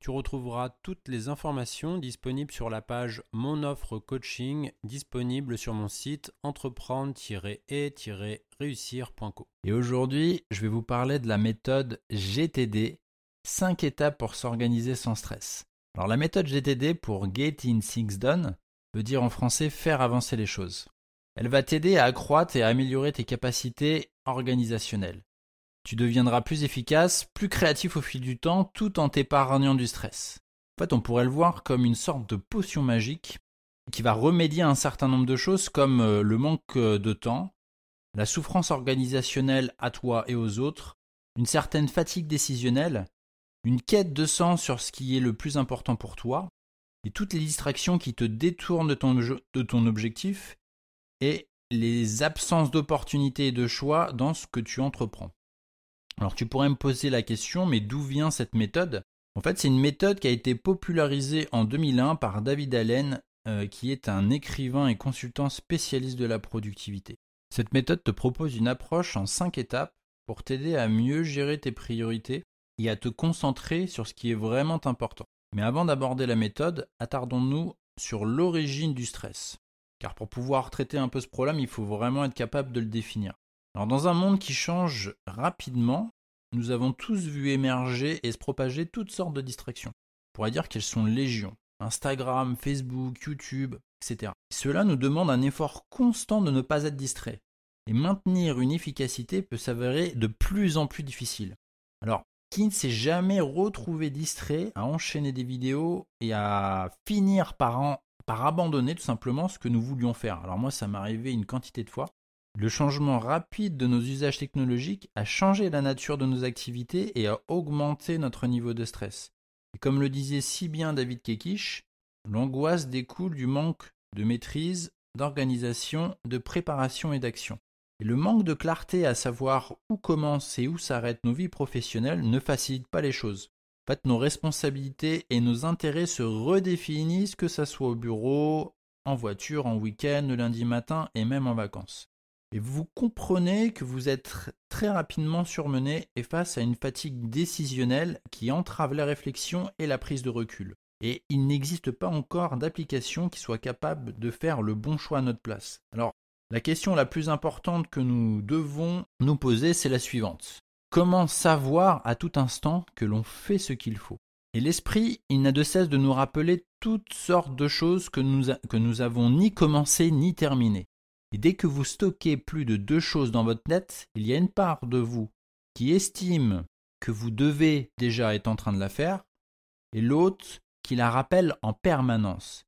Tu retrouveras toutes les informations disponibles sur la page Mon offre coaching disponible sur mon site entreprendre-et-réussir.co. Et aujourd'hui, je vais vous parler de la méthode GTD, 5 étapes pour s'organiser sans stress. Alors la méthode GTD pour Getting Things Done veut dire en français faire avancer les choses. Elle va t'aider à accroître et à améliorer tes capacités organisationnelles. Tu deviendras plus efficace, plus créatif au fil du temps, tout en t'épargnant du stress. En fait, on pourrait le voir comme une sorte de potion magique qui va remédier à un certain nombre de choses comme euh, le manque euh, de temps, la souffrance organisationnelle à toi et aux autres, une certaine fatigue décisionnelle, une quête de sens sur ce qui est le plus important pour toi, et toutes les distractions qui te détournent de ton, de ton objectif, et les absences d'opportunités et de choix dans ce que tu entreprends. Alors tu pourrais me poser la question, mais d'où vient cette méthode? En fait, c'est une méthode qui a été popularisée en 2001 par David Allen, euh, qui est un écrivain et consultant spécialiste de la productivité. Cette méthode te propose une approche en 5 étapes pour t'aider à mieux gérer tes priorités et à te concentrer sur ce qui est vraiment important. Mais avant d'aborder la méthode, attardons-nous sur l'origine du stress. Car pour pouvoir traiter un peu ce problème, il faut vraiment être capable de le définir. Alors dans un monde qui change rapidement, nous avons tous vu émerger et se propager toutes sortes de distractions. On pourrait dire qu'elles sont légion. Instagram, Facebook, YouTube, etc. cela nous demande un effort constant de ne pas être distrait. Et maintenir une efficacité peut s'avérer de plus en plus difficile. Alors, qui ne s'est jamais retrouvé distrait à enchaîner des vidéos et à finir par, par abandonner tout simplement ce que nous voulions faire? Alors moi, ça m'est arrivé une quantité de fois. Le changement rapide de nos usages technologiques a changé la nature de nos activités et a augmenté notre niveau de stress. Et comme le disait si bien David Kekish, l'angoisse découle du manque de maîtrise, d'organisation, de préparation et d'action. Et le manque de clarté à savoir où commence et où s'arrêtent nos vies professionnelles ne facilite pas les choses. En fait, nos responsabilités et nos intérêts se redéfinissent, que ce soit au bureau, en voiture, en week-end, lundi matin et même en vacances. Et vous comprenez que vous êtes très rapidement surmené et face à une fatigue décisionnelle qui entrave la réflexion et la prise de recul. Et il n'existe pas encore d'application qui soit capable de faire le bon choix à notre place. Alors, la question la plus importante que nous devons nous poser, c'est la suivante. Comment savoir à tout instant que l'on fait ce qu'il faut? Et l'esprit, il n'a de cesse de nous rappeler toutes sortes de choses que nous, que nous avons ni commencé ni terminées. Et dès que vous stockez plus de deux choses dans votre net, il y a une part de vous qui estime que vous devez déjà être en train de la faire, et l'autre qui la rappelle en permanence.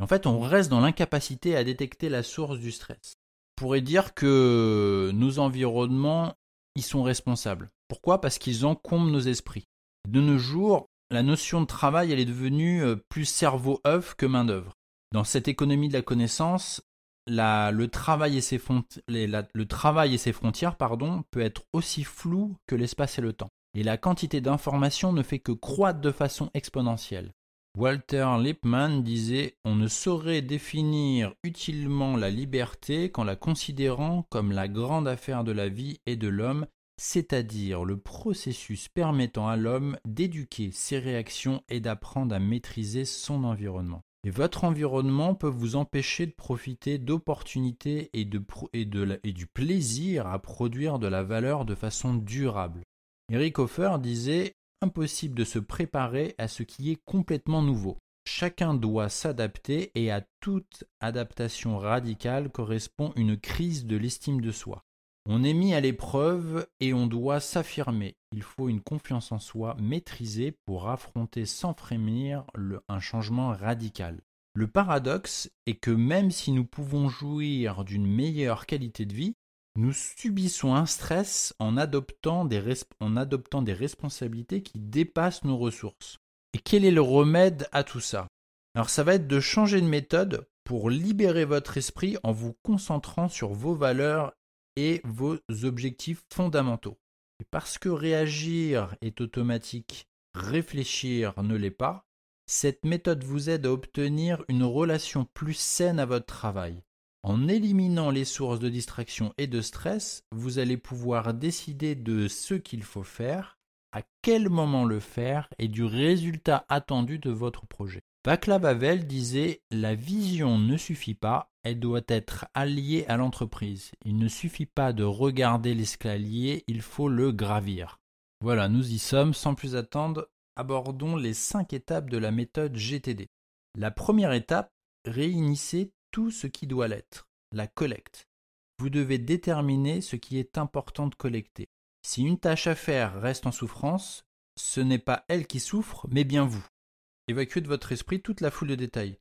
En fait, on reste dans l'incapacité à détecter la source du stress. On pourrait dire que nos environnements y sont responsables. Pourquoi? Parce qu'ils encombrent nos esprits. De nos jours, la notion de travail, elle est devenue euh, plus cerveau-œuf que main-d'œuvre. Dans cette économie de la connaissance, le, travail et ses frontières peut être aussi flou que l'espace et le temps. Et la quantité d'informations ne fait que croître de façon exponentielle. Walter Lippmann disait On ne saurait définir utilement la liberté qu'en la considérant comme la grande affaire de la vie et de l'homme, c'est-à-dire le processus permettant à l'homme d'éduquer ses réactions et d'apprendre à maîtriser son environnement. Et votre environnement peut vous empêcher de profiter d'opportunités et, du plaisir à produire de la valeur de façon durable. Eric Hoffer disait Impossible de se préparer à ce qui est complètement nouveau. Chacun doit s'adapter et à toute adaptation radicale correspond une crise de l'estime de soi. On est mis à l'épreuve et on doit s'affirmer. Il faut une confiance en soi maîtrisée pour affronter sans frémir un changement radical. Le paradoxe est que même si nous pouvons jouir d'une meilleure qualité de vie, nous subissons un stress en adoptant, des en adoptant des responsabilités qui dépassent nos ressources. Et quel est le remède à tout ça? Alors ça va être de changer de méthode pour libérer votre esprit en vous concentrant sur vos valeurs et vos objectifs fondamentaux. Et parce que réagir est automatique, réfléchir ne l'est pas, cette méthode vous aide à obtenir une relation plus saine à votre travail. En éliminant les sources de distraction et de stress, vous allez pouvoir décider de ce qu'il faut faire, à quel moment le faire et du résultat attendu de votre projet. Vaclav Havel disait La vision ne suffit pas, elle doit être alliée à l'entreprise. Il ne suffit pas de regarder l'escalier, il faut le gravir. Voilà, nous y sommes. Sans plus attendre, abordons les cinq étapes de la méthode GTD. La première étape, réunissez tout ce qui doit l'être, la collecte. Vous devez déterminer ce qui est important de collecter. Si une tâche à faire reste en souffrance, ce n'est pas elle qui souffre, mais bien vous. Évacuez de votre esprit toute la foule de détails.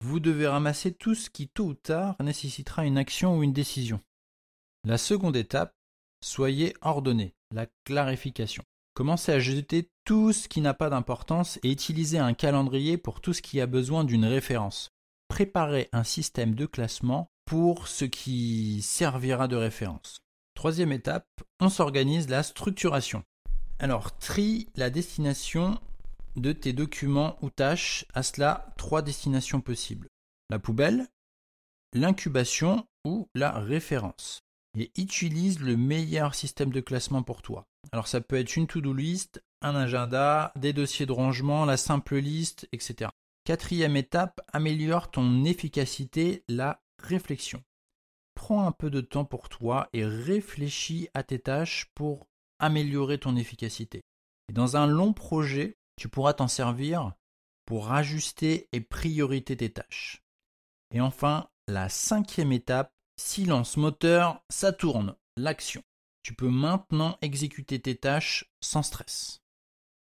Vous devez ramasser tout ce qui, tôt ou tard, nécessitera une action ou une décision. La seconde étape, soyez ordonné, la clarification. Commencez à jeter tout ce qui n'a pas d'importance et utilisez un calendrier pour tout ce qui a besoin d'une référence. Préparez un système de classement pour ce qui servira de référence. Troisième étape, on s'organise la structuration. Alors, trie la destination de tes documents ou tâches, à cela trois destinations possibles. La poubelle, l'incubation ou la référence. Et utilise le meilleur système de classement pour toi. Alors ça peut être une to-do list, un agenda, des dossiers de rangement, la simple liste, etc. Quatrième étape, améliore ton efficacité, la réflexion. Prends un peu de temps pour toi et réfléchis à tes tâches pour améliorer ton efficacité. Et dans un long projet, tu pourras t'en servir pour ajuster et prioriter tes tâches. Et enfin, la cinquième étape, silence moteur, ça tourne, l'action. Tu peux maintenant exécuter tes tâches sans stress.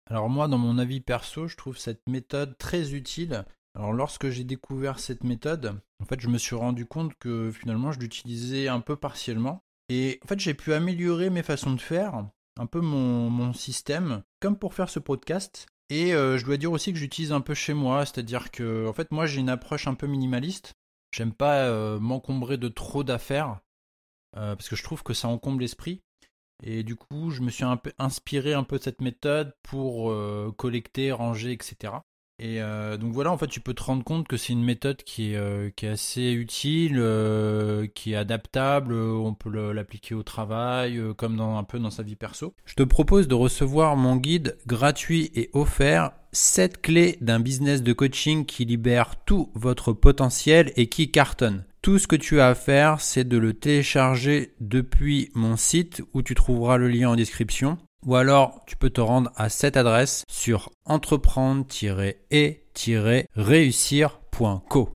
Alors moi, dans mon avis perso, je trouve cette méthode très utile. Alors lorsque j'ai découvert cette méthode, en fait, je me suis rendu compte que finalement, je l'utilisais un peu partiellement. Et en fait, j'ai pu améliorer mes façons de faire, un peu mon, mon système, comme pour faire ce podcast. Et euh, je dois dire aussi que j'utilise un peu chez moi, c'est-à-dire que en fait moi j'ai une approche un peu minimaliste. J'aime pas euh, m'encombrer de trop d'affaires euh, parce que je trouve que ça encombre l'esprit. Et du coup, je me suis inspiré un peu de cette méthode pour collecter, ranger, etc. Et euh, donc voilà, en fait, tu peux te rendre compte que c'est une méthode qui est, euh, assez utile, euh, qui est adaptable, on peut l'appliquer au travail, comme un peu dans sa vie perso. Je te propose de recevoir mon guide gratuit et offert 7 clés d'un business de coaching qui libère tout votre potentiel et qui cartonne. Tout ce que tu as à faire, c'est de le télécharger depuis mon site où tu trouveras le lien en description ou alors tu peux te rendre à cette adresse sur entreprendre-et-réussir.co.